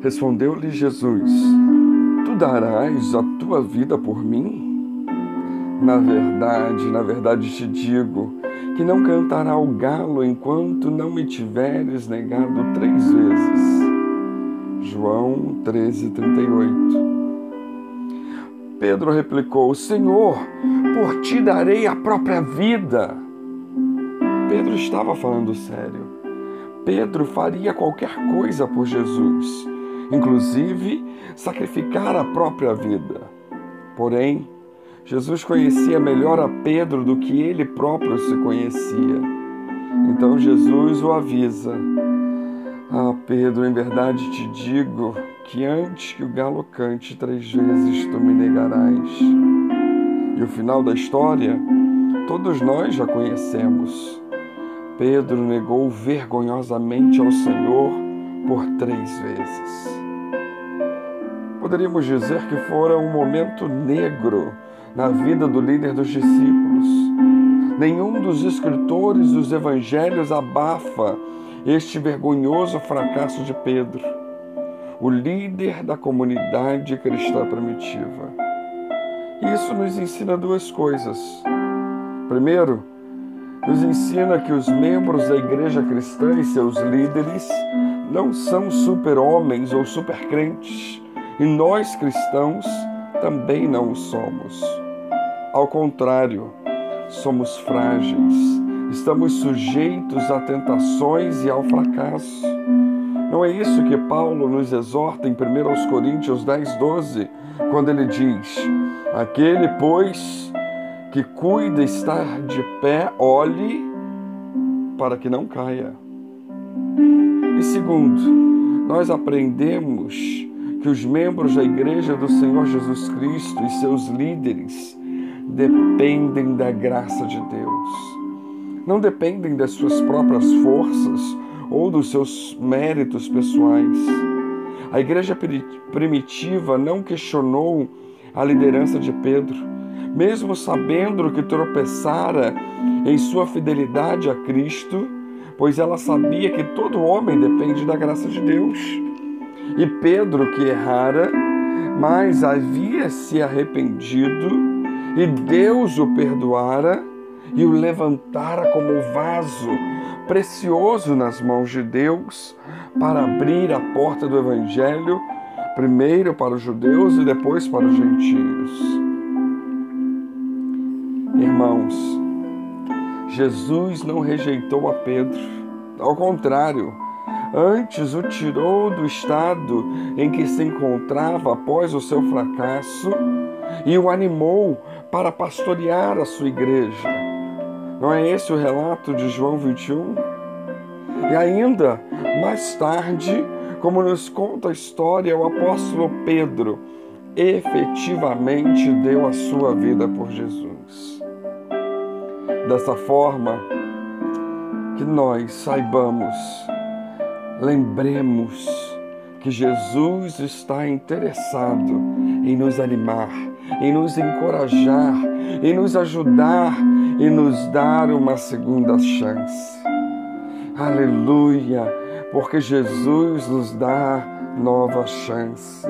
Respondeu-lhe Jesus: Tu darás a tua vida por mim? Na verdade, na verdade te digo que não cantará o galo enquanto não me tiveres negado três vezes. João 13, 38. Pedro replicou: Senhor, por ti darei a própria vida. Pedro estava falando sério. Pedro faria qualquer coisa por Jesus inclusive sacrificar a própria vida. Porém, Jesus conhecia melhor a Pedro do que ele próprio se conhecia. Então Jesus o avisa: Ah, Pedro, em verdade te digo que antes que o galo cante três vezes tu me negarás. E o final da história, todos nós já conhecemos. Pedro negou vergonhosamente ao Senhor por três vezes. Poderíamos dizer que fora um momento negro na vida do líder dos discípulos. Nenhum dos escritores dos evangelhos abafa este vergonhoso fracasso de Pedro, o líder da comunidade cristã primitiva. Isso nos ensina duas coisas. Primeiro, nos ensina que os membros da igreja cristã e seus líderes não são super-homens ou super-crentes e nós cristãos também não o somos. Ao contrário, somos frágeis, estamos sujeitos a tentações e ao fracasso. Não é isso que Paulo nos exorta em 1 Coríntios 10, 12, quando ele diz: Aquele, pois, que cuida estar de pé, olhe para que não caia. E segundo, nós aprendemos que os membros da Igreja do Senhor Jesus Cristo e seus líderes dependem da graça de Deus. Não dependem das suas próprias forças ou dos seus méritos pessoais. A igreja primitiva não questionou a liderança de Pedro, mesmo sabendo que tropeçara em sua fidelidade a Cristo, pois ela sabia que todo homem depende da graça de Deus. E Pedro, que errara, mas havia se arrependido, e Deus o perdoara e o levantara como vaso precioso nas mãos de Deus para abrir a porta do Evangelho, primeiro para os judeus e depois para os gentios. Irmãos, Jesus não rejeitou a Pedro, ao contrário, antes o tirou do estado em que se encontrava após o seu fracasso e o animou para pastorear a sua igreja. Não é esse o relato de João 21? E ainda, mais tarde, como nos conta a história, o apóstolo Pedro efetivamente deu a sua vida por Jesus. Dessa forma, que nós saibamos lembremos que Jesus está interessado em nos animar, em nos encorajar, em nos ajudar e nos dar uma segunda chance. Aleluia, porque Jesus nos dá nova chance.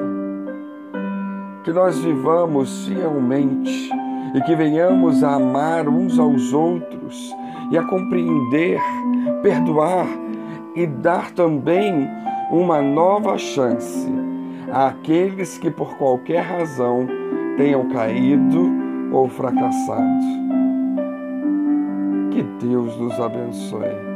Que nós vivamos fielmente e que venhamos a amar uns aos outros e a compreender, perdoar e dar também uma nova chance àqueles que por qualquer razão tenham caído ou fracassado. Que Deus nos abençoe.